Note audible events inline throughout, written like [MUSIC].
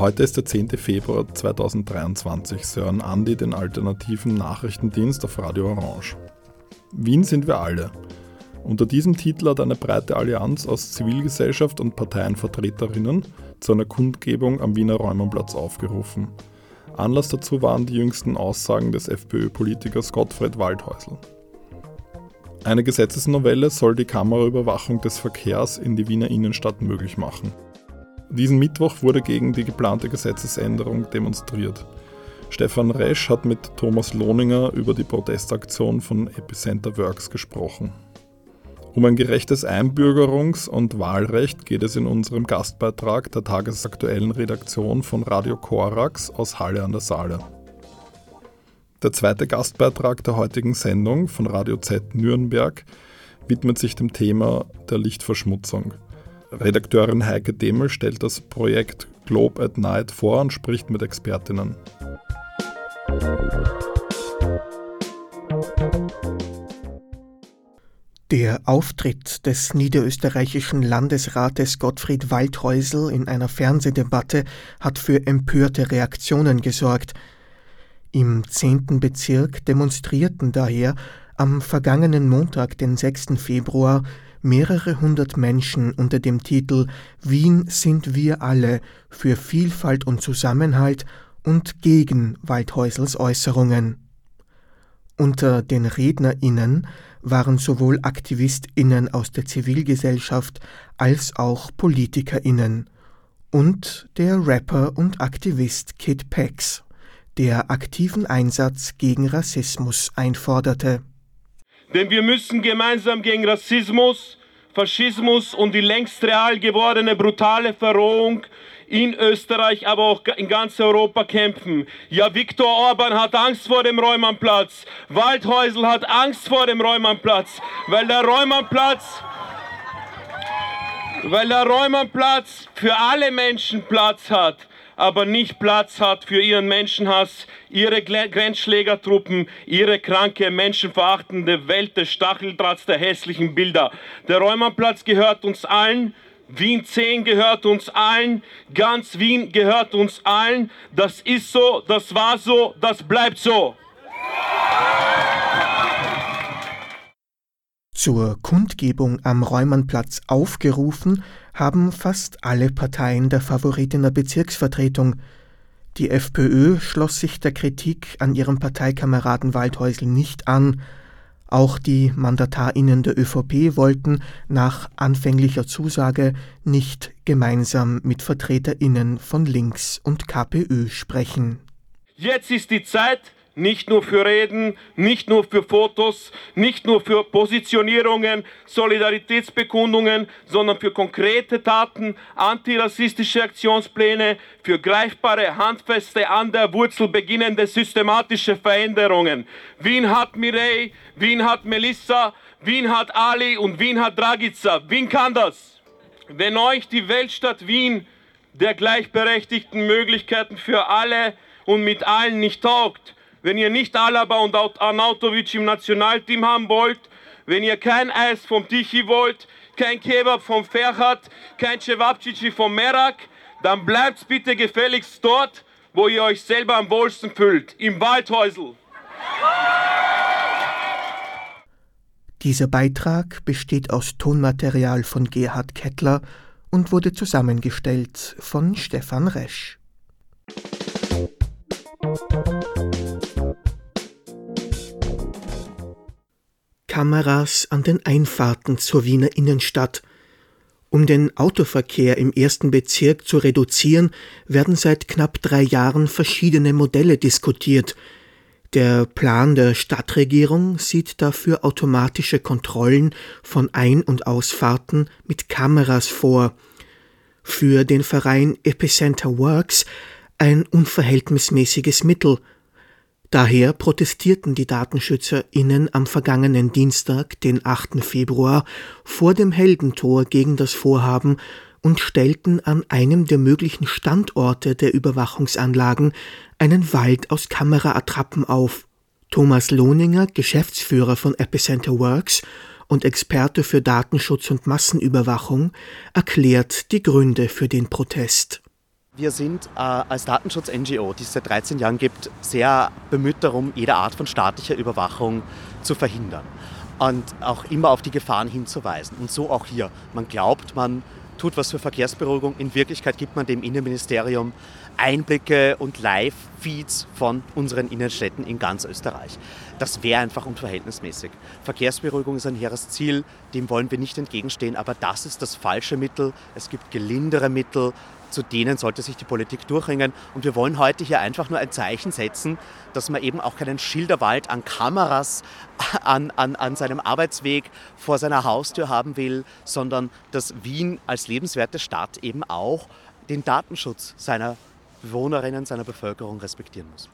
Heute ist der 10. Februar 2023. Sie hören Andi den alternativen Nachrichtendienst auf Radio Orange. Wien sind wir alle. Unter diesem Titel hat eine breite Allianz aus Zivilgesellschaft und Parteienvertreterinnen zu einer Kundgebung am Wiener Räumernplatz aufgerufen. Anlass dazu waren die jüngsten Aussagen des FPÖ-Politikers Gottfried Waldhäusl. Eine Gesetzesnovelle soll die Kameraüberwachung des Verkehrs in die Wiener Innenstadt möglich machen. Diesen Mittwoch wurde gegen die geplante Gesetzesänderung demonstriert. Stefan Resch hat mit Thomas Lohninger über die Protestaktion von Epicenter Works gesprochen. Um ein gerechtes Einbürgerungs- und Wahlrecht geht es in unserem Gastbeitrag der tagesaktuellen Redaktion von Radio Korax aus Halle an der Saale. Der zweite Gastbeitrag der heutigen Sendung von Radio Z Nürnberg widmet sich dem Thema der Lichtverschmutzung. Redakteurin Heike Demel stellt das Projekt Globe at Night vor und spricht mit Expertinnen. Der Auftritt des niederösterreichischen Landesrates Gottfried Waldhäusl in einer Fernsehdebatte hat für empörte Reaktionen gesorgt. Im zehnten Bezirk demonstrierten daher am vergangenen Montag, den 6. Februar, mehrere hundert Menschen unter dem Titel Wien sind wir alle für Vielfalt und Zusammenhalt und gegen Waldhäusels Äußerungen. Unter den RednerInnen waren sowohl AktivistInnen aus der Zivilgesellschaft als auch PolitikerInnen und der Rapper und Aktivist Kid Pex der aktiven Einsatz gegen Rassismus einforderte. Denn wir müssen gemeinsam gegen Rassismus, Faschismus und die längst real gewordene brutale Verrohung in Österreich, aber auch in ganz Europa kämpfen. Ja, Viktor Orban hat Angst vor dem Räumannplatz. Waldhäusl hat Angst vor dem Räumannplatz, weil der Räumannplatz weil der Räumannplatz für alle Menschen Platz hat aber nicht Platz hat für ihren Menschenhass, ihre Grenzschlägertruppen, ihre kranke, menschenverachtende Welt des Stacheldrahts der hässlichen Bilder. Der Räumannplatz gehört uns allen. Wien 10 gehört uns allen, ganz Wien gehört uns allen. Das ist so, das war so, das bleibt so. Zur Kundgebung am Räumannplatz aufgerufen haben fast alle Parteien der Favoritinnen Bezirksvertretung. Die FPÖ schloss sich der Kritik an ihrem Parteikameraden Waldhäusl nicht an. Auch die MandatarInnen der ÖVP wollten nach anfänglicher Zusage nicht gemeinsam mit VertreterInnen von Links und KPÖ sprechen. Jetzt ist die Zeit, nicht nur für Reden, nicht nur für Fotos, nicht nur für Positionierungen, Solidaritätsbekundungen, sondern für konkrete Taten, antirassistische Aktionspläne, für greifbare, handfeste, an der Wurzel beginnende systematische Veränderungen. Wien hat Mireille, Wien hat Melissa, Wien hat Ali und Wien hat Dragica. Wien kann das. Wenn euch die Weltstadt Wien der gleichberechtigten Möglichkeiten für alle und mit allen nicht taugt, wenn ihr nicht Alaba und Arnautovic im Nationalteam haben wollt, wenn ihr kein Eis vom Tichy wollt, kein Kebab vom Ferhat, kein Cevapcici vom Merak, dann bleibt bitte gefälligst dort, wo ihr euch selber am wohlsten fühlt, im Waldhäusl. Dieser Beitrag besteht aus Tonmaterial von Gerhard Kettler und wurde zusammengestellt von Stefan Resch. Kameras an den Einfahrten zur Wiener Innenstadt. Um den Autoverkehr im ersten Bezirk zu reduzieren, werden seit knapp drei Jahren verschiedene Modelle diskutiert. Der Plan der Stadtregierung sieht dafür automatische Kontrollen von Ein- und Ausfahrten mit Kameras vor. Für den Verein Epicenter Works ein unverhältnismäßiges Mittel – Daher protestierten die DatenschützerInnen am vergangenen Dienstag, den 8. Februar, vor dem Heldentor gegen das Vorhaben und stellten an einem der möglichen Standorte der Überwachungsanlagen einen Wald aus Kameraattrappen auf. Thomas Lohninger, Geschäftsführer von Epicenter Works und Experte für Datenschutz und Massenüberwachung, erklärt die Gründe für den Protest. Wir sind äh, als Datenschutz-NGO, die es seit 13 Jahren gibt, sehr bemüht darum, jede Art von staatlicher Überwachung zu verhindern und auch immer auf die Gefahren hinzuweisen. Und so auch hier. Man glaubt, man tut was für Verkehrsberuhigung. In Wirklichkeit gibt man dem Innenministerium Einblicke und Live-Feeds von unseren Innenstädten in ganz Österreich. Das wäre einfach unverhältnismäßig. Verkehrsberuhigung ist ein hehres Ziel, dem wollen wir nicht entgegenstehen, aber das ist das falsche Mittel. Es gibt gelindere Mittel, zu denen sollte sich die Politik durchringen. Und wir wollen heute hier einfach nur ein Zeichen setzen, dass man eben auch keinen Schilderwald an Kameras [LAUGHS] an, an, an seinem Arbeitsweg vor seiner Haustür haben will, sondern dass Wien als lebenswerte Stadt eben auch den Datenschutz seiner Bewohnerinnen, seiner Bevölkerung respektieren muss.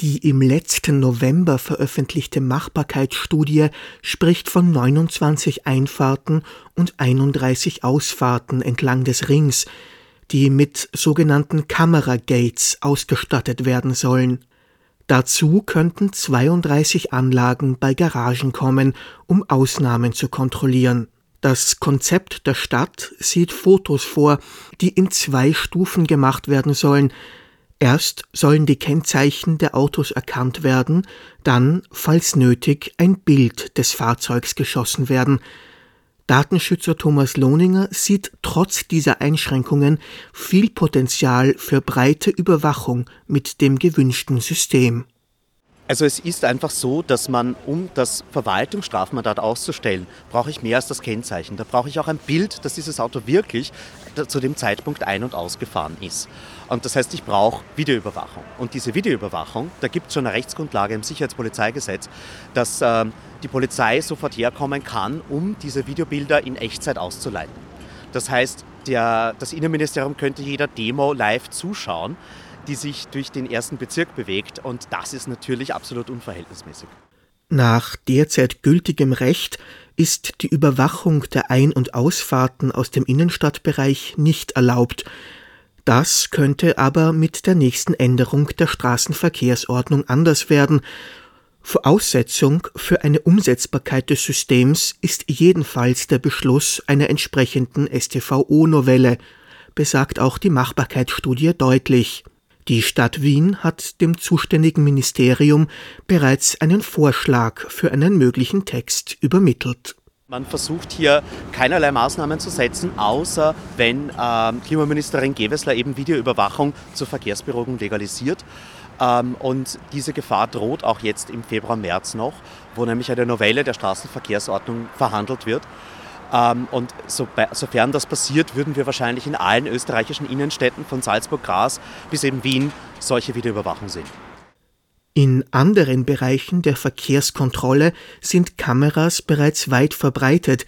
Die im letzten November veröffentlichte Machbarkeitsstudie spricht von 29 Einfahrten und 31 Ausfahrten entlang des Rings, die mit sogenannten Kameragates ausgestattet werden sollen. Dazu könnten 32 Anlagen bei Garagen kommen, um Ausnahmen zu kontrollieren. Das Konzept der Stadt sieht Fotos vor, die in zwei Stufen gemacht werden sollen. Erst sollen die Kennzeichen der Autos erkannt werden, dann, falls nötig, ein Bild des Fahrzeugs geschossen werden. Datenschützer Thomas Lohninger sieht trotz dieser Einschränkungen viel Potenzial für breite Überwachung mit dem gewünschten System. Also es ist einfach so, dass man, um das Verwaltungsstrafmandat auszustellen, brauche ich mehr als das Kennzeichen. Da brauche ich auch ein Bild, dass dieses Auto wirklich zu dem Zeitpunkt ein- und ausgefahren ist. Und das heißt, ich brauche Videoüberwachung. Und diese Videoüberwachung, da gibt es schon eine Rechtsgrundlage im Sicherheitspolizeigesetz, dass äh, die Polizei sofort herkommen kann, um diese Videobilder in Echtzeit auszuleiten. Das heißt, der, das Innenministerium könnte jeder Demo live zuschauen, die sich durch den ersten Bezirk bewegt. Und das ist natürlich absolut unverhältnismäßig. Nach derzeit gültigem Recht ist die Überwachung der Ein- und Ausfahrten aus dem Innenstadtbereich nicht erlaubt. Das könnte aber mit der nächsten Änderung der Straßenverkehrsordnung anders werden. Voraussetzung für eine Umsetzbarkeit des Systems ist jedenfalls der Beschluss einer entsprechenden StVO-Novelle, besagt auch die Machbarkeitsstudie deutlich. Die Stadt Wien hat dem zuständigen Ministerium bereits einen Vorschlag für einen möglichen Text übermittelt. Man versucht hier keinerlei Maßnahmen zu setzen, außer wenn äh, Klimaministerin Gewessler eben Videoüberwachung zur Verkehrsberuhigung legalisiert. Ähm, und diese Gefahr droht auch jetzt im Februar, März noch, wo nämlich eine Novelle der Straßenverkehrsordnung verhandelt wird. Ähm, und so, sofern das passiert, würden wir wahrscheinlich in allen österreichischen Innenstädten von Salzburg-Graz bis eben Wien solche Videoüberwachung sehen. In anderen Bereichen der Verkehrskontrolle sind Kameras bereits weit verbreitet.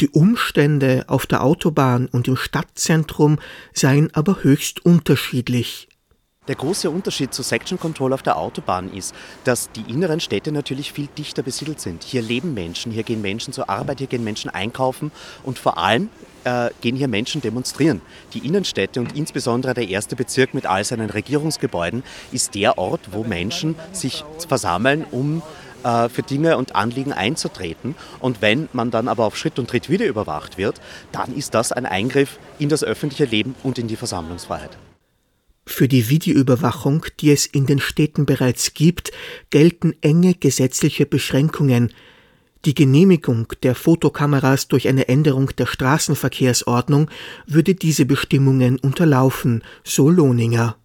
Die Umstände auf der Autobahn und im Stadtzentrum seien aber höchst unterschiedlich. Der große Unterschied zu Section Control auf der Autobahn ist, dass die inneren Städte natürlich viel dichter besiedelt sind. Hier leben Menschen, hier gehen Menschen zur Arbeit, hier gehen Menschen einkaufen und vor allem äh, gehen hier Menschen demonstrieren. Die Innenstädte und insbesondere der erste Bezirk mit all seinen Regierungsgebäuden ist der Ort, wo Menschen sich versammeln, um äh, für Dinge und Anliegen einzutreten. Und wenn man dann aber auf Schritt und Tritt wieder überwacht wird, dann ist das ein Eingriff in das öffentliche Leben und in die Versammlungsfreiheit. Für die Videoüberwachung, die es in den Städten bereits gibt, gelten enge gesetzliche Beschränkungen. Die Genehmigung der Fotokameras durch eine Änderung der Straßenverkehrsordnung würde diese Bestimmungen unterlaufen, so Lohninger.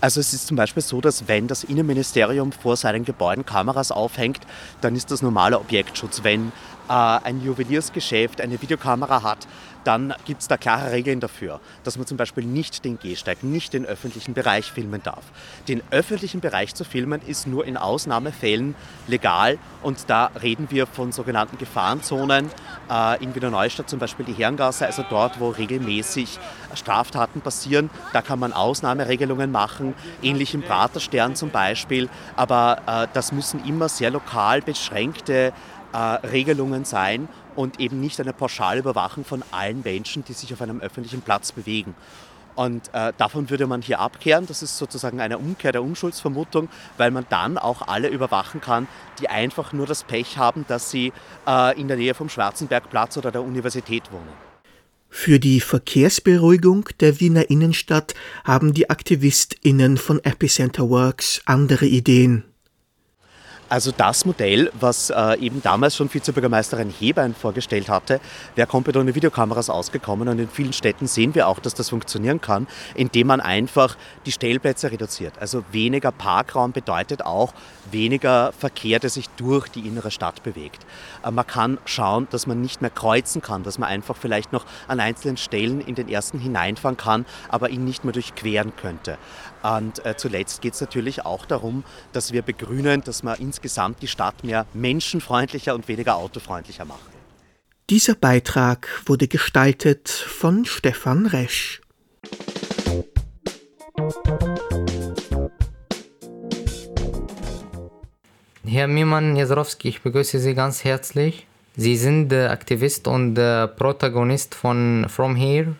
Also es ist zum Beispiel so, dass wenn das Innenministerium vor seinen Gebäuden Kameras aufhängt, dann ist das normaler Objektschutz. Wenn äh, ein Juweliersgeschäft eine Videokamera hat, dann gibt es da klare Regeln dafür, dass man zum Beispiel nicht den Gehsteig, nicht den öffentlichen Bereich filmen darf. Den öffentlichen Bereich zu filmen ist nur in Ausnahmefällen legal und da reden wir von sogenannten Gefahrenzonen. Äh, in Wiener Neustadt zum Beispiel die Herrengasse, also dort, wo regelmäßig Straftaten passieren, da kann man Ausnahmeregelungen machen, ähnlich im Praterstern zum Beispiel, aber äh, das müssen immer sehr lokal beschränkte äh, Regelungen sein und eben nicht eine pauschale Überwachung von allen Menschen, die sich auf einem öffentlichen Platz bewegen. Und äh, davon würde man hier abkehren. Das ist sozusagen eine Umkehr der Unschuldsvermutung, weil man dann auch alle überwachen kann, die einfach nur das Pech haben, dass sie äh, in der Nähe vom Schwarzenbergplatz oder der Universität wohnen. Für die Verkehrsberuhigung der Wiener Innenstadt haben die AktivistInnen von Epicenter Works andere Ideen. Also das Modell, was äh, eben damals schon Vizebürgermeisterin Hebein vorgestellt hatte, wäre komplett ohne Videokameras ausgekommen und in vielen Städten sehen wir auch, dass das funktionieren kann, indem man einfach die Stellplätze reduziert. Also weniger Parkraum bedeutet auch weniger Verkehr, der sich durch die innere Stadt bewegt. Äh, man kann schauen, dass man nicht mehr kreuzen kann, dass man einfach vielleicht noch an einzelnen Stellen in den ersten hineinfahren kann, aber ihn nicht mehr durchqueren könnte. Und äh, zuletzt geht es natürlich auch darum, dass wir begrünen, dass wir insgesamt die Stadt mehr menschenfreundlicher und weniger autofreundlicher machen. Dieser Beitrag wurde gestaltet von Stefan Resch. Herr Miman Jesrowski, ich begrüße Sie ganz herzlich. Sie sind Aktivist und Protagonist von From Here,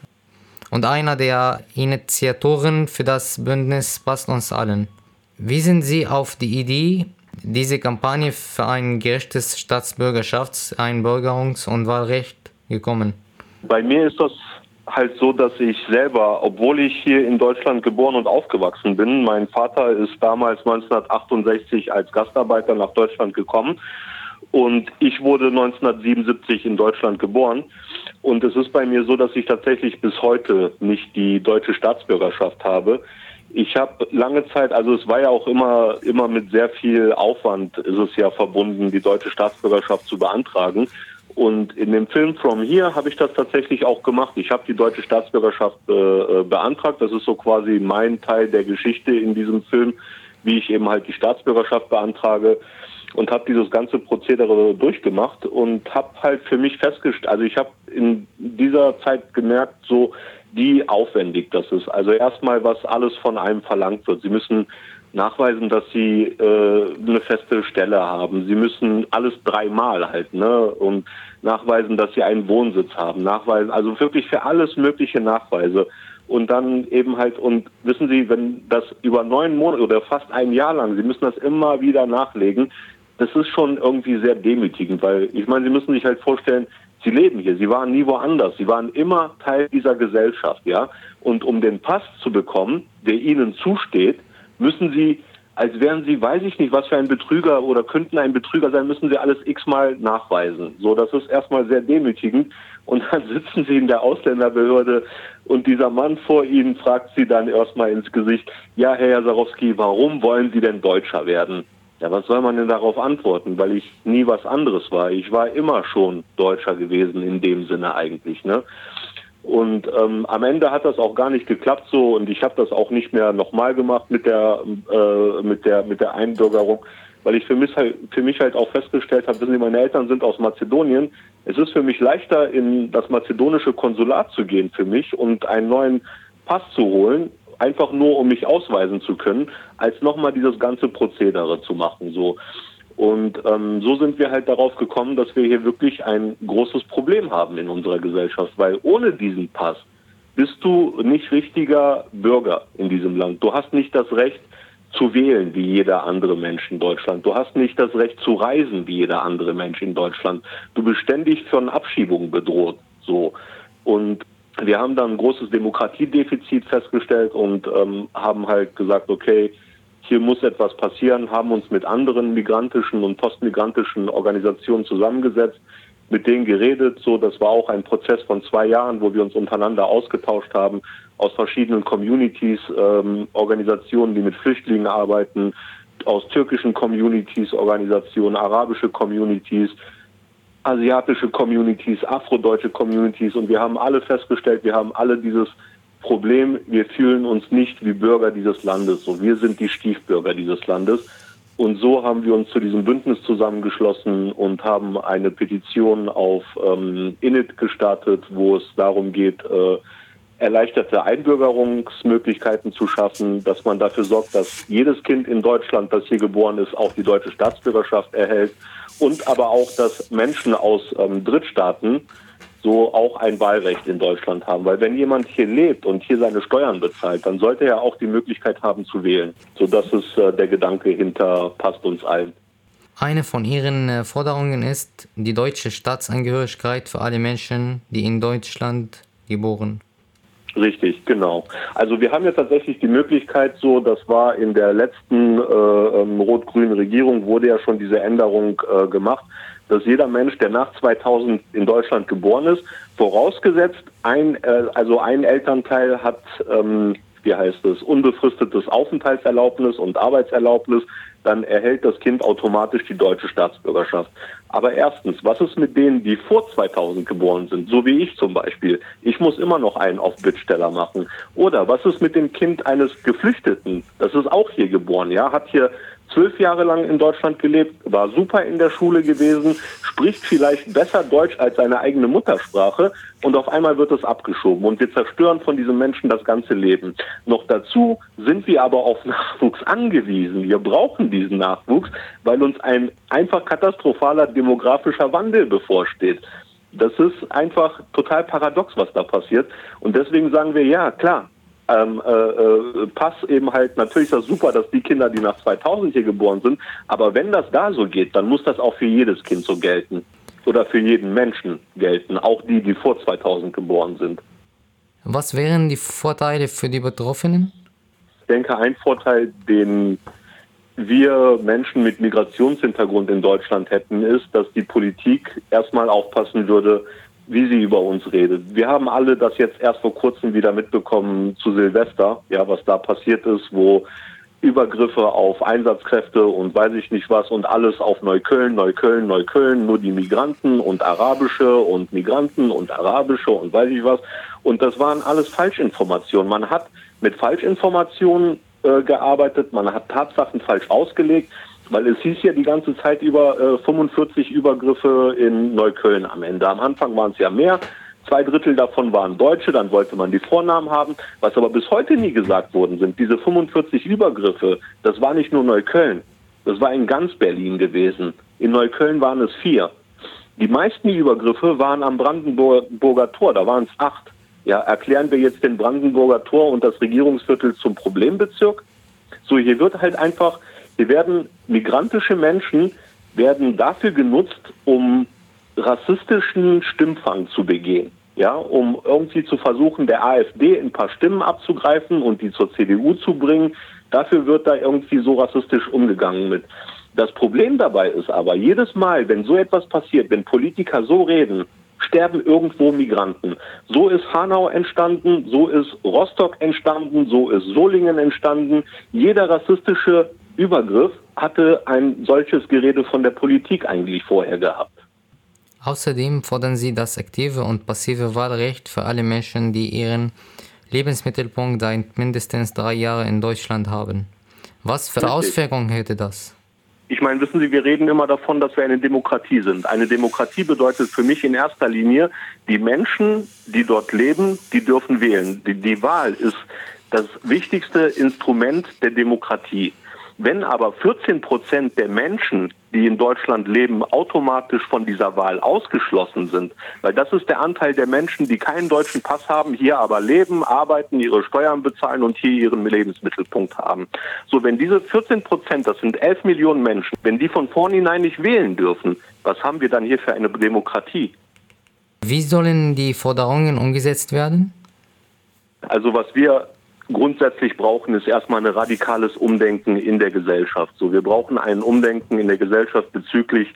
und einer der Initiatoren für das Bündnis passt uns allen. Wie sind Sie auf die Idee, diese Kampagne für ein gerechtes Staatsbürgerschafts-, Einbürgerungs- und Wahlrecht gekommen? Bei mir ist das halt so, dass ich selber, obwohl ich hier in Deutschland geboren und aufgewachsen bin, mein Vater ist damals 1968 als Gastarbeiter nach Deutschland gekommen und ich wurde 1977 in Deutschland geboren. Und es ist bei mir so, dass ich tatsächlich bis heute nicht die deutsche Staatsbürgerschaft habe. Ich habe lange Zeit, also es war ja auch immer, immer mit sehr viel Aufwand ist es ja verbunden, die deutsche Staatsbürgerschaft zu beantragen. Und in dem Film From Here habe ich das tatsächlich auch gemacht. Ich habe die deutsche Staatsbürgerschaft äh, äh, beantragt. Das ist so quasi mein Teil der Geschichte in diesem Film, wie ich eben halt die Staatsbürgerschaft beantrage und habe dieses ganze Prozedere durchgemacht und habe halt für mich festgestellt, also ich habe in dieser Zeit gemerkt, so wie aufwendig das ist. Also erstmal, was alles von einem verlangt wird. Sie müssen nachweisen, dass sie äh, eine feste Stelle haben. Sie müssen alles dreimal halt, ne? Und nachweisen, dass sie einen Wohnsitz haben. Nachweisen, also wirklich für alles mögliche Nachweise. Und dann eben halt, und wissen Sie, wenn das über neun Monate oder fast ein Jahr lang, Sie müssen das immer wieder nachlegen, das ist schon irgendwie sehr demütigend, weil ich meine, Sie müssen sich halt vorstellen, Sie leben hier, Sie waren nie woanders, Sie waren immer Teil dieser Gesellschaft, ja. Und um den Pass zu bekommen, der Ihnen zusteht, müssen Sie, als wären Sie, weiß ich nicht, was für ein Betrüger oder könnten ein Betrüger sein, müssen Sie alles x-mal nachweisen. So, das ist erstmal sehr demütigend. Und dann [LAUGHS] sitzen Sie in der Ausländerbehörde und dieser Mann vor Ihnen fragt Sie dann erstmal ins Gesicht, ja, Herr Jasarowski, warum wollen Sie denn Deutscher werden? Ja, was soll man denn darauf antworten? Weil ich nie was anderes war. Ich war immer schon Deutscher gewesen in dem Sinne eigentlich. Ne? Und ähm, am Ende hat das auch gar nicht geklappt so und ich habe das auch nicht mehr nochmal gemacht mit der äh, mit der mit der Einbürgerung, weil ich für mich halt für mich halt auch festgestellt habe, wissen Sie, meine Eltern sind aus Mazedonien. Es ist für mich leichter in das mazedonische Konsulat zu gehen für mich und einen neuen Pass zu holen, einfach nur um mich ausweisen zu können, als nochmal dieses ganze Prozedere zu machen. So. Und ähm, so sind wir halt darauf gekommen, dass wir hier wirklich ein großes Problem haben in unserer Gesellschaft, weil ohne diesen Pass bist du nicht richtiger Bürger in diesem Land. Du hast nicht das Recht zu wählen wie jeder andere Mensch in Deutschland. Du hast nicht das Recht zu reisen wie jeder andere Mensch in Deutschland. Du bist ständig von Abschiebungen bedroht. So. Und wir haben dann ein großes Demokratiedefizit festgestellt und ähm, haben halt gesagt, okay, hier muss etwas passieren, haben uns mit anderen migrantischen und postmigrantischen Organisationen zusammengesetzt, mit denen geredet. So, das war auch ein Prozess von zwei Jahren, wo wir uns untereinander ausgetauscht haben aus verschiedenen Communities, ähm, Organisationen, die mit Flüchtlingen arbeiten, aus türkischen Communities, Organisationen, arabische Communities, asiatische Communities, afrodeutsche Communities und wir haben alle festgestellt, wir haben alle dieses Problem, wir fühlen uns nicht wie Bürger dieses Landes. So, wir sind die Stiefbürger dieses Landes. Und so haben wir uns zu diesem Bündnis zusammengeschlossen und haben eine Petition auf ähm, Init gestartet, wo es darum geht, äh, erleichterte Einbürgerungsmöglichkeiten zu schaffen, dass man dafür sorgt, dass jedes Kind in Deutschland, das hier geboren ist, auch die deutsche Staatsbürgerschaft erhält und aber auch, dass Menschen aus ähm, Drittstaaten so auch ein Wahlrecht in Deutschland haben. Weil wenn jemand hier lebt und hier seine Steuern bezahlt, dann sollte er auch die Möglichkeit haben zu wählen. So das ist äh, der Gedanke hinter Passt uns allen. Eine von ihren äh, Forderungen ist die deutsche Staatsangehörigkeit für alle Menschen, die in Deutschland geboren. Richtig, genau. Also wir haben ja tatsächlich die Möglichkeit, so das war in der letzten äh, ähm, rot-grünen Regierung wurde ja schon diese Änderung äh, gemacht, dass jeder Mensch, der nach 2000 in Deutschland geboren ist, vorausgesetzt ein äh, also ein Elternteil hat ähm, wie heißt es, unbefristetes Aufenthaltserlaubnis und Arbeitserlaubnis, dann erhält das Kind automatisch die deutsche Staatsbürgerschaft. Aber erstens, was ist mit denen, die vor 2000 geboren sind, so wie ich zum Beispiel? Ich muss immer noch einen auf Bittsteller machen. Oder was ist mit dem Kind eines Geflüchteten? Das ist auch hier geboren, ja, hat hier zwölf Jahre lang in Deutschland gelebt, war super in der Schule gewesen, spricht vielleicht besser Deutsch als seine eigene Muttersprache und auf einmal wird es abgeschoben und wir zerstören von diesem Menschen das ganze Leben. Noch dazu sind wir aber auf Nachwuchs angewiesen. Wir brauchen diesen Nachwuchs, weil uns ein einfach katastrophaler demografischer Wandel bevorsteht. Das ist einfach total paradox, was da passiert. Und deswegen sagen wir, ja, klar, ähm, äh, äh, Pass eben halt, natürlich ist das super, dass die Kinder, die nach 2000 hier geboren sind, aber wenn das da so geht, dann muss das auch für jedes Kind so gelten. Oder für jeden Menschen gelten, auch die, die vor 2000 geboren sind. Was wären die Vorteile für die Betroffenen? Ich denke, ein Vorteil, den wir Menschen mit Migrationshintergrund in Deutschland hätten, ist, dass die Politik erstmal aufpassen würde, wie sie über uns redet. Wir haben alle das jetzt erst vor kurzem wieder mitbekommen zu Silvester, ja, was da passiert ist, wo Übergriffe auf Einsatzkräfte und weiß ich nicht was und alles auf Neukölln, Neukölln, Neukölln, nur die Migranten und arabische und Migranten und arabische und weiß ich was. Und das waren alles Falschinformationen. Man hat mit Falschinformationen äh, gearbeitet, man hat Tatsachen falsch ausgelegt. Weil es hieß ja die ganze Zeit über äh, 45 Übergriffe in Neukölln am Ende. Am Anfang waren es ja mehr. Zwei Drittel davon waren Deutsche, dann wollte man die Vornamen haben. Was aber bis heute nie gesagt worden sind, diese 45 Übergriffe, das war nicht nur Neukölln. Das war in ganz Berlin gewesen. In Neukölln waren es vier. Die meisten Übergriffe waren am Brandenburger Tor, da waren es acht. Ja, erklären wir jetzt den Brandenburger Tor und das Regierungsviertel zum Problembezirk? So, hier wird halt einfach Sie werden, migrantische Menschen werden dafür genutzt, um rassistischen Stimmfang zu begehen. Ja, um irgendwie zu versuchen, der AfD ein paar Stimmen abzugreifen und die zur CDU zu bringen. Dafür wird da irgendwie so rassistisch umgegangen mit. Das Problem dabei ist aber, jedes Mal, wenn so etwas passiert, wenn Politiker so reden, sterben irgendwo Migranten. So ist Hanau entstanden, so ist Rostock entstanden, so ist Solingen entstanden. Jeder rassistische Übergriff hatte ein solches Gerede von der Politik eigentlich vorher gehabt. Außerdem fordern sie das aktive und passive Wahlrecht für alle Menschen, die ihren Lebensmittelpunkt seit mindestens drei Jahren in Deutschland haben. Was für Richtig. Auswirkungen hätte das? Ich meine, wissen Sie, wir reden immer davon, dass wir eine Demokratie sind. Eine Demokratie bedeutet für mich in erster Linie, die Menschen, die dort leben, die dürfen wählen. Die, die Wahl ist das wichtigste Instrument der Demokratie. Wenn aber 14 Prozent der Menschen, die in Deutschland leben, automatisch von dieser Wahl ausgeschlossen sind, weil das ist der Anteil der Menschen, die keinen deutschen Pass haben, hier aber leben, arbeiten, ihre Steuern bezahlen und hier ihren Lebensmittelpunkt haben. So, wenn diese 14 Prozent, das sind 11 Millionen Menschen, wenn die von vornherein nicht wählen dürfen, was haben wir dann hier für eine Demokratie? Wie sollen die Forderungen umgesetzt werden? Also was wir grundsätzlich brauchen, ist erstmal ein radikales Umdenken in der Gesellschaft. So, wir brauchen ein Umdenken in der Gesellschaft bezüglich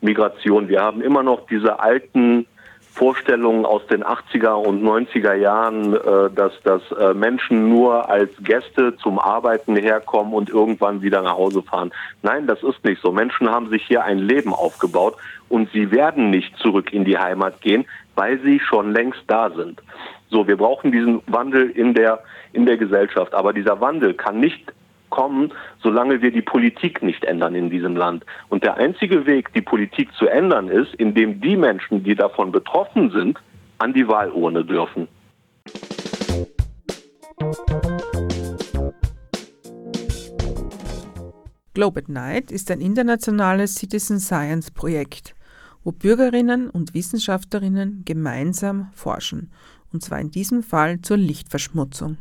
Migration. Wir haben immer noch diese alten Vorstellungen aus den 80er und 90er Jahren, äh, dass, dass äh, Menschen nur als Gäste zum Arbeiten herkommen und irgendwann wieder nach Hause fahren. Nein, das ist nicht so. Menschen haben sich hier ein Leben aufgebaut und sie werden nicht zurück in die Heimat gehen, weil sie schon längst da sind. So, wir brauchen diesen Wandel in der in der Gesellschaft. Aber dieser Wandel kann nicht kommen, solange wir die Politik nicht ändern in diesem Land. Und der einzige Weg, die Politik zu ändern, ist, indem die Menschen, die davon betroffen sind, an die Wahlurne dürfen. Globe at Night ist ein internationales Citizen Science Projekt, wo Bürgerinnen und Wissenschaftlerinnen gemeinsam forschen, und zwar in diesem Fall zur Lichtverschmutzung.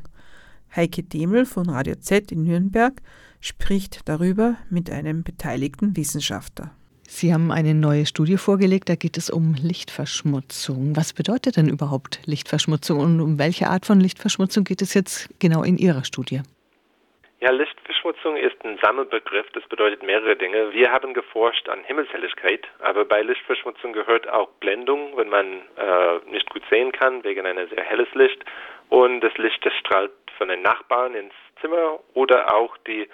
Heike Demel von Radio Z in Nürnberg spricht darüber mit einem beteiligten Wissenschaftler. Sie haben eine neue Studie vorgelegt, da geht es um Lichtverschmutzung. Was bedeutet denn überhaupt Lichtverschmutzung und um welche Art von Lichtverschmutzung geht es jetzt genau in Ihrer Studie? Ja, Lichtverschmutzung ist ein Sammelbegriff, das bedeutet mehrere Dinge. Wir haben geforscht an Himmelshelligkeit, aber bei Lichtverschmutzung gehört auch Blendung, wenn man äh, nicht gut sehen kann wegen einer sehr helles Licht und das Licht, das strahlt von den Nachbarn ins Zimmer oder auch die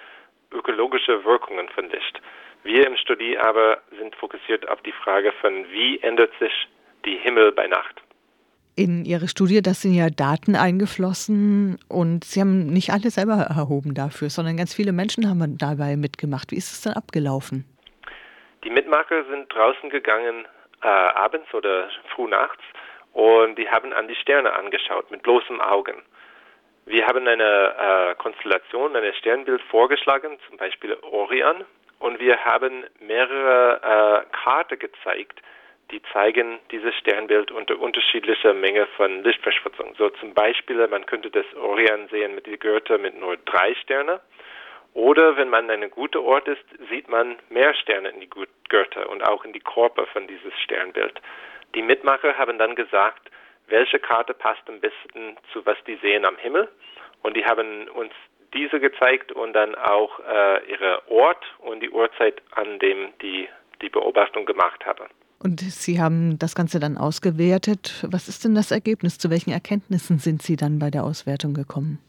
ökologische Wirkungen von Licht. Wir im Studie aber sind fokussiert auf die Frage von, wie ändert sich die Himmel bei Nacht. In Ihre Studie, das sind ja Daten eingeflossen und Sie haben nicht alle selber erhoben dafür, sondern ganz viele Menschen haben dabei mitgemacht. Wie ist es dann abgelaufen? Die Mitmacher sind draußen gegangen äh, abends oder früh nachts und die haben an die Sterne angeschaut mit bloßem Augen. Wir haben eine äh, Konstellation, ein Sternbild vorgeschlagen, zum Beispiel Orion, und wir haben mehrere äh, Karten gezeigt, die zeigen dieses Sternbild unter unterschiedlicher Menge von Lichtverschmutzung. So zum Beispiel, man könnte das Orion sehen mit die Gürtel mit nur drei Sterne. Oder wenn man an einem guten Ort ist, sieht man mehr Sterne in die Gürtel und auch in die Körper von dieses Sternbild. Die Mitmacher haben dann gesagt, welche Karte passt am besten zu was die sehen am Himmel. Und die haben uns diese gezeigt und dann auch äh, ihre Ort und die Uhrzeit, an dem die die Beobachtung gemacht haben. Und Sie haben das Ganze dann ausgewertet. Was ist denn das Ergebnis? Zu welchen Erkenntnissen sind Sie dann bei der Auswertung gekommen?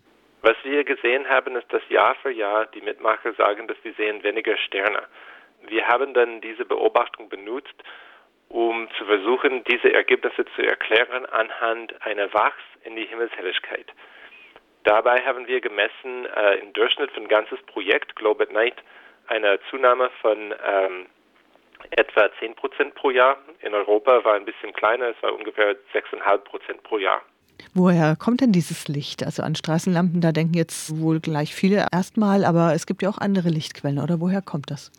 Was wir gesehen haben, ist, dass Jahr für Jahr die Mitmacher sagen, dass sie sehen weniger Sterne. Wir haben dann diese Beobachtung benutzt, um zu versuchen, diese Ergebnisse zu erklären anhand einer Wachs in die Himmelshelligkeit. Dabei haben wir gemessen äh, im Durchschnitt für ein ganzes Projekt Globe at Night eine Zunahme von ähm, etwa 10 Prozent pro Jahr. In Europa war ein bisschen kleiner, es war ungefähr 6,5 Prozent pro Jahr. Woher kommt denn dieses Licht? Also an Straßenlampen, da denken jetzt wohl gleich viele erstmal, aber es gibt ja auch andere Lichtquellen, oder woher kommt das?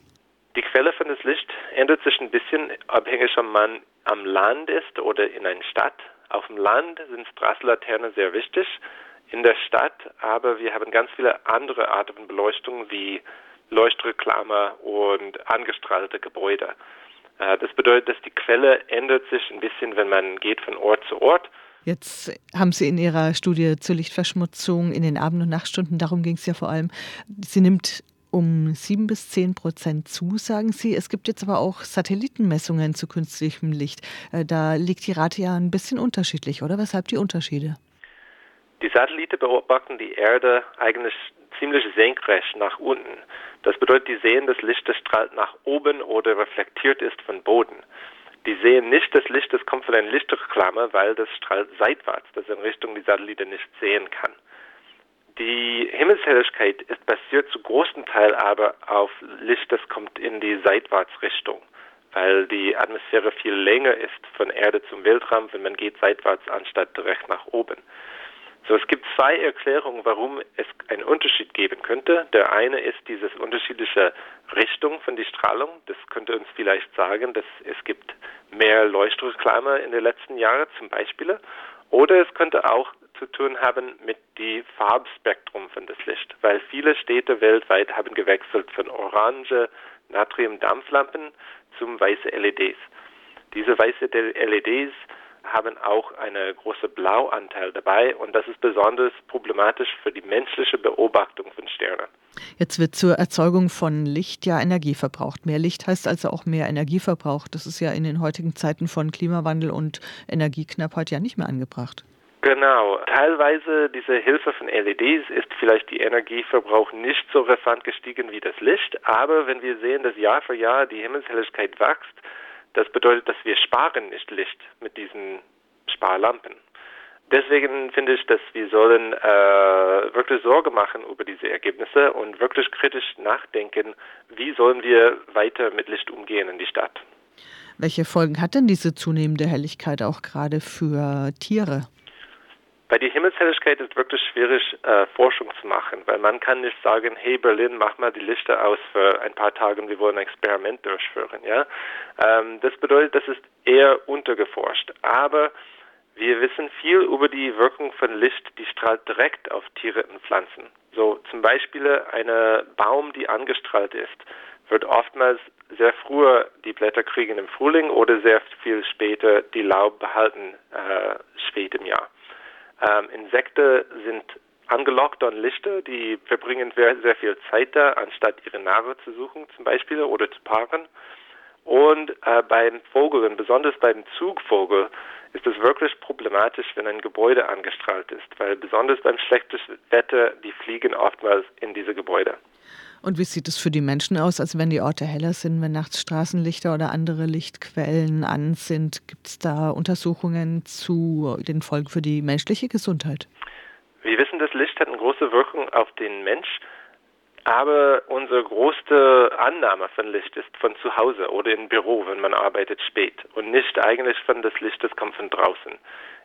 Die Quelle von das Licht ändert sich ein bisschen, abhängig ob man am Land ist oder in einer Stadt. Auf dem Land sind Straßenlaternen sehr wichtig, in der Stadt, aber wir haben ganz viele andere Arten von Beleuchtung wie Leuchtreklame und angestrahlte Gebäude. Äh, das bedeutet, dass die Quelle ändert sich ein bisschen, wenn man geht von Ort zu Ort. Jetzt haben Sie in Ihrer Studie zur Lichtverschmutzung in den Abend- und Nachtstunden, darum ging es ja vor allem, sie nimmt um sieben bis zehn Prozent zu, sagen Sie. Es gibt jetzt aber auch Satellitenmessungen zu künstlichem Licht. Äh, da liegt die Rate ja ein bisschen unterschiedlich, oder? Weshalb die Unterschiede? Die Satelliten beobachten die Erde eigentlich ziemlich senkrecht nach unten. Das bedeutet, die sehen das Licht, strahlt nach oben oder reflektiert ist von Boden. Die sehen nicht das Licht, das kommt von einer Lichtreklame, weil das strahlt seitwärts, das in Richtung die Satellite nicht sehen kann. Die Himmelshelligkeit ist basiert zu großen Teil aber auf Licht, das kommt in die Seitwärtsrichtung, weil die Atmosphäre viel länger ist von Erde zum Weltraum, wenn man geht seitwärts anstatt direkt nach oben. So, es gibt zwei Erklärungen, warum es einen Unterschied geben könnte. Der eine ist diese unterschiedliche Richtung von der Strahlung. Das könnte uns vielleicht sagen, dass es gibt mehr Leuchtreklame in den letzten Jahren zum Beispiel. Oder es könnte auch zu tun haben mit dem Farbspektrum von das Licht, weil viele Städte weltweit haben gewechselt von orange Natriumdampflampen zum weiße LEDs. Diese weiße LEDs haben auch einen großen Blauanteil dabei und das ist besonders problematisch für die menschliche Beobachtung von Sternen. Jetzt wird zur Erzeugung von Licht ja Energie verbraucht. Mehr Licht heißt also auch mehr Energieverbrauch. Das ist ja in den heutigen Zeiten von Klimawandel und Energieknappheit ja nicht mehr angebracht. Genau. Teilweise diese Hilfe von LEDs ist vielleicht die Energieverbrauch nicht so rasant gestiegen wie das Licht, aber wenn wir sehen, dass Jahr für Jahr die Himmelshelligkeit wächst, das bedeutet, dass wir sparen nicht Licht mit diesen Sparlampen. Deswegen finde ich, dass wir sollen äh, wirklich Sorge machen über diese Ergebnisse und wirklich kritisch nachdenken, wie sollen wir weiter mit Licht umgehen in die Stadt. Welche Folgen hat denn diese zunehmende Helligkeit auch gerade für Tiere? Bei der Himmelshelligkeit ist wirklich schwierig, äh, Forschung zu machen, weil man kann nicht sagen, hey Berlin, mach mal die Lichter aus für ein paar Tage und wir wollen ein Experiment durchführen. Ja, ähm, das bedeutet, das ist eher untergeforscht. Aber wir wissen viel über die Wirkung von Licht, die strahlt direkt auf Tiere und Pflanzen. So zum Beispiel eine Baum, die angestrahlt ist, wird oftmals sehr früher die Blätter kriegen im Frühling oder sehr viel später die Laub behalten äh, spät im Jahr. Ähm, Insekten sind angelockt an Lichter, die verbringen sehr viel Zeit da, anstatt ihre Nahrung zu suchen zum Beispiel oder zu paaren. Und äh, beim Vogel, und besonders beim Zugvogel, ist es wirklich problematisch, wenn ein Gebäude angestrahlt ist, weil besonders beim schlechten Wetter, die fliegen oftmals in diese Gebäude. Und wie sieht es für die Menschen aus, als wenn die Orte heller sind, wenn nachts Straßenlichter oder andere Lichtquellen an sind? Gibt es da Untersuchungen zu den Folgen für die menschliche Gesundheit? Wir wissen, das Licht hat eine große Wirkung auf den Mensch, aber unsere größte Annahme von Licht ist von zu Hause oder im Büro, wenn man arbeitet spät und nicht eigentlich von das Licht, das kommt von draußen.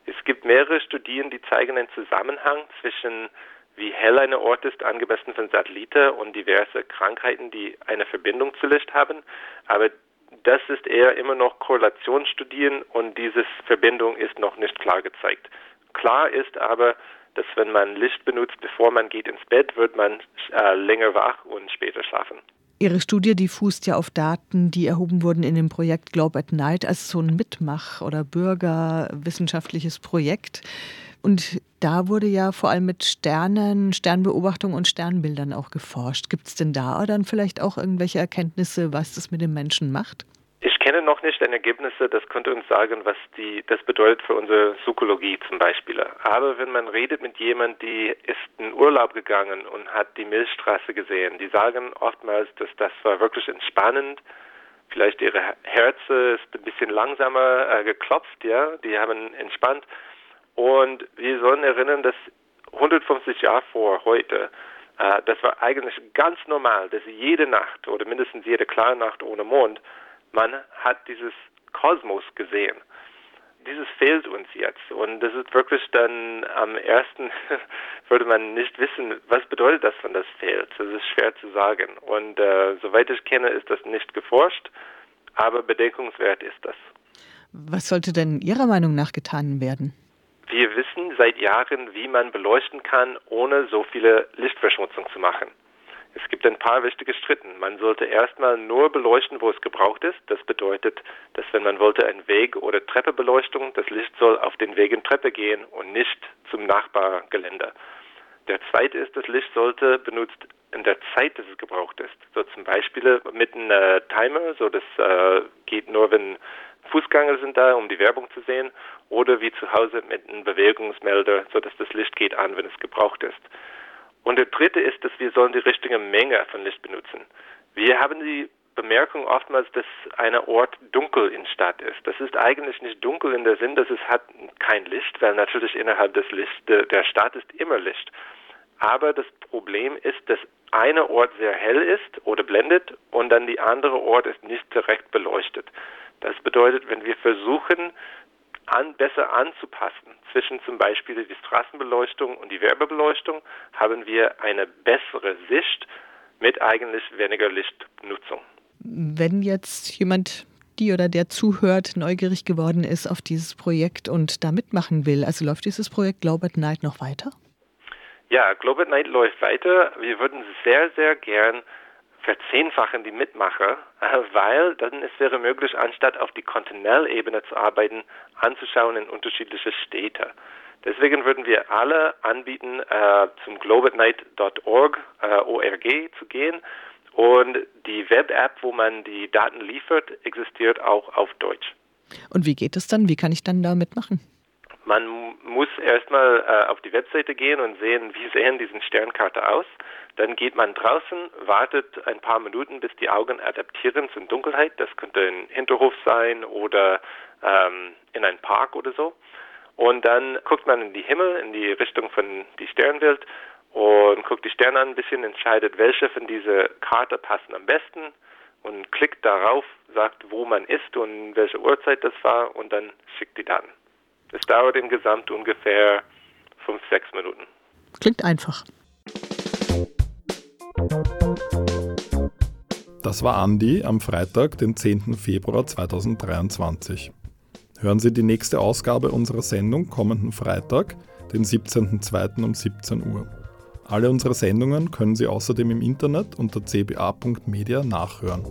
Es gibt mehrere Studien, die zeigen einen Zusammenhang zwischen wie hell ein Ort ist, angemessen von Satelliten und diverse Krankheiten, die eine Verbindung zu Licht haben. Aber das ist eher immer noch Korrelationsstudien und diese Verbindung ist noch nicht klar gezeigt. Klar ist aber, dass wenn man Licht benutzt, bevor man geht ins Bett, wird man äh, länger wach und später schlafen. Ihre Studie, die fußt ja auf Daten, die erhoben wurden in dem Projekt Globe at Night als so ein Mitmach- oder bürgerwissenschaftliches Projekt. Und da wurde ja vor allem mit Sternen, Sternbeobachtung und Sternbildern auch geforscht. Gibt es denn da dann vielleicht auch irgendwelche Erkenntnisse, was das mit dem Menschen macht? Ich kenne noch nicht die Ergebnisse, das könnte uns sagen, was die, das bedeutet für unsere Psychologie zum Beispiel. Aber wenn man redet mit jemandem, die ist in Urlaub gegangen und hat die Milchstraße gesehen, die sagen oftmals, dass das war wirklich entspannend. Vielleicht ihre Herze ist ein bisschen langsamer äh, geklopft, ja, die haben entspannt. Und wir sollen erinnern, dass 150 Jahre vor heute, äh, das war eigentlich ganz normal, dass jede Nacht oder mindestens jede klare Nacht ohne Mond, man hat dieses Kosmos gesehen. Dieses fehlt uns jetzt. Und das ist wirklich dann am ersten, [LAUGHS] würde man nicht wissen, was bedeutet das, wenn das fehlt. Das ist schwer zu sagen. Und äh, soweit ich kenne, ist das nicht geforscht, aber bedenkungswert ist das. Was sollte denn Ihrer Meinung nach getan werden? Wir wissen seit Jahren, wie man beleuchten kann, ohne so viele Lichtverschmutzung zu machen. Es gibt ein paar wichtige Schritten. Man sollte erstmal nur beleuchten, wo es gebraucht ist. Das bedeutet, dass wenn man wollte ein Weg- oder Treppebeleuchtung, das Licht soll auf den Weg und Treppe gehen und nicht zum Nachbargelände. Der zweite ist, das Licht sollte benutzt in der Zeit, dass es gebraucht ist. So zum Beispiel mit einem äh, Timer, so das äh, geht nur, wenn Fußgänger sind da, um die Werbung zu sehen, oder wie zu Hause mit einem Bewegungsmelder, sodass das Licht geht an, wenn es gebraucht ist. Und der dritte ist, dass wir sollen die richtige Menge von Licht benutzen. Wir haben die Bemerkung oftmals, dass ein Ort dunkel in Stadt ist. Das ist eigentlich nicht dunkel in der Sinn, dass es hat kein Licht, weil natürlich innerhalb des Licht der Stadt ist immer Licht. Aber das Problem ist, dass eine Ort sehr hell ist oder blendet und dann die andere Ort ist nicht direkt beleuchtet. Das bedeutet, wenn wir versuchen, an, besser anzupassen zwischen zum Beispiel die Straßenbeleuchtung und die Werbebeleuchtung, haben wir eine bessere Sicht mit eigentlich weniger Lichtnutzung. Wenn jetzt jemand die oder der zuhört, neugierig geworden ist auf dieses Projekt und da mitmachen will, also läuft dieses Projekt Globe at Night noch weiter? Ja, Globe at Night läuft weiter. Wir würden sehr, sehr gern verzehnfachen die Mitmacher, äh, weil dann es wäre möglich, anstatt auf die Kontinentebene zu arbeiten, anzuschauen in unterschiedliche Städte. Deswegen würden wir alle anbieten, äh, zum globatnight.org äh, ORG zu gehen. Und die Web-App, wo man die Daten liefert, existiert auch auf Deutsch. Und wie geht es dann? Wie kann ich dann da mitmachen? Man muss erstmal äh, auf die Webseite gehen und sehen, wie sehen diese Sternkarte aus. Dann geht man draußen, wartet ein paar Minuten, bis die Augen adaptieren zur Dunkelheit. Das könnte ein Hinterhof sein oder ähm, in ein Park oder so. Und dann guckt man in die Himmel, in die Richtung von die Sternwelt und guckt die Sterne an ein bisschen, entscheidet, welche von dieser Karte passen am besten und klickt darauf, sagt, wo man ist und welche Uhrzeit das war und dann schickt die Daten. Es dauert im Gesamt ungefähr fünf, sechs Minuten. Klingt einfach. Das war Andi am Freitag, den 10. Februar 2023. Hören Sie die nächste Ausgabe unserer Sendung kommenden Freitag, den 17.02. um 17 Uhr. Alle unsere Sendungen können Sie außerdem im Internet unter cba.media nachhören.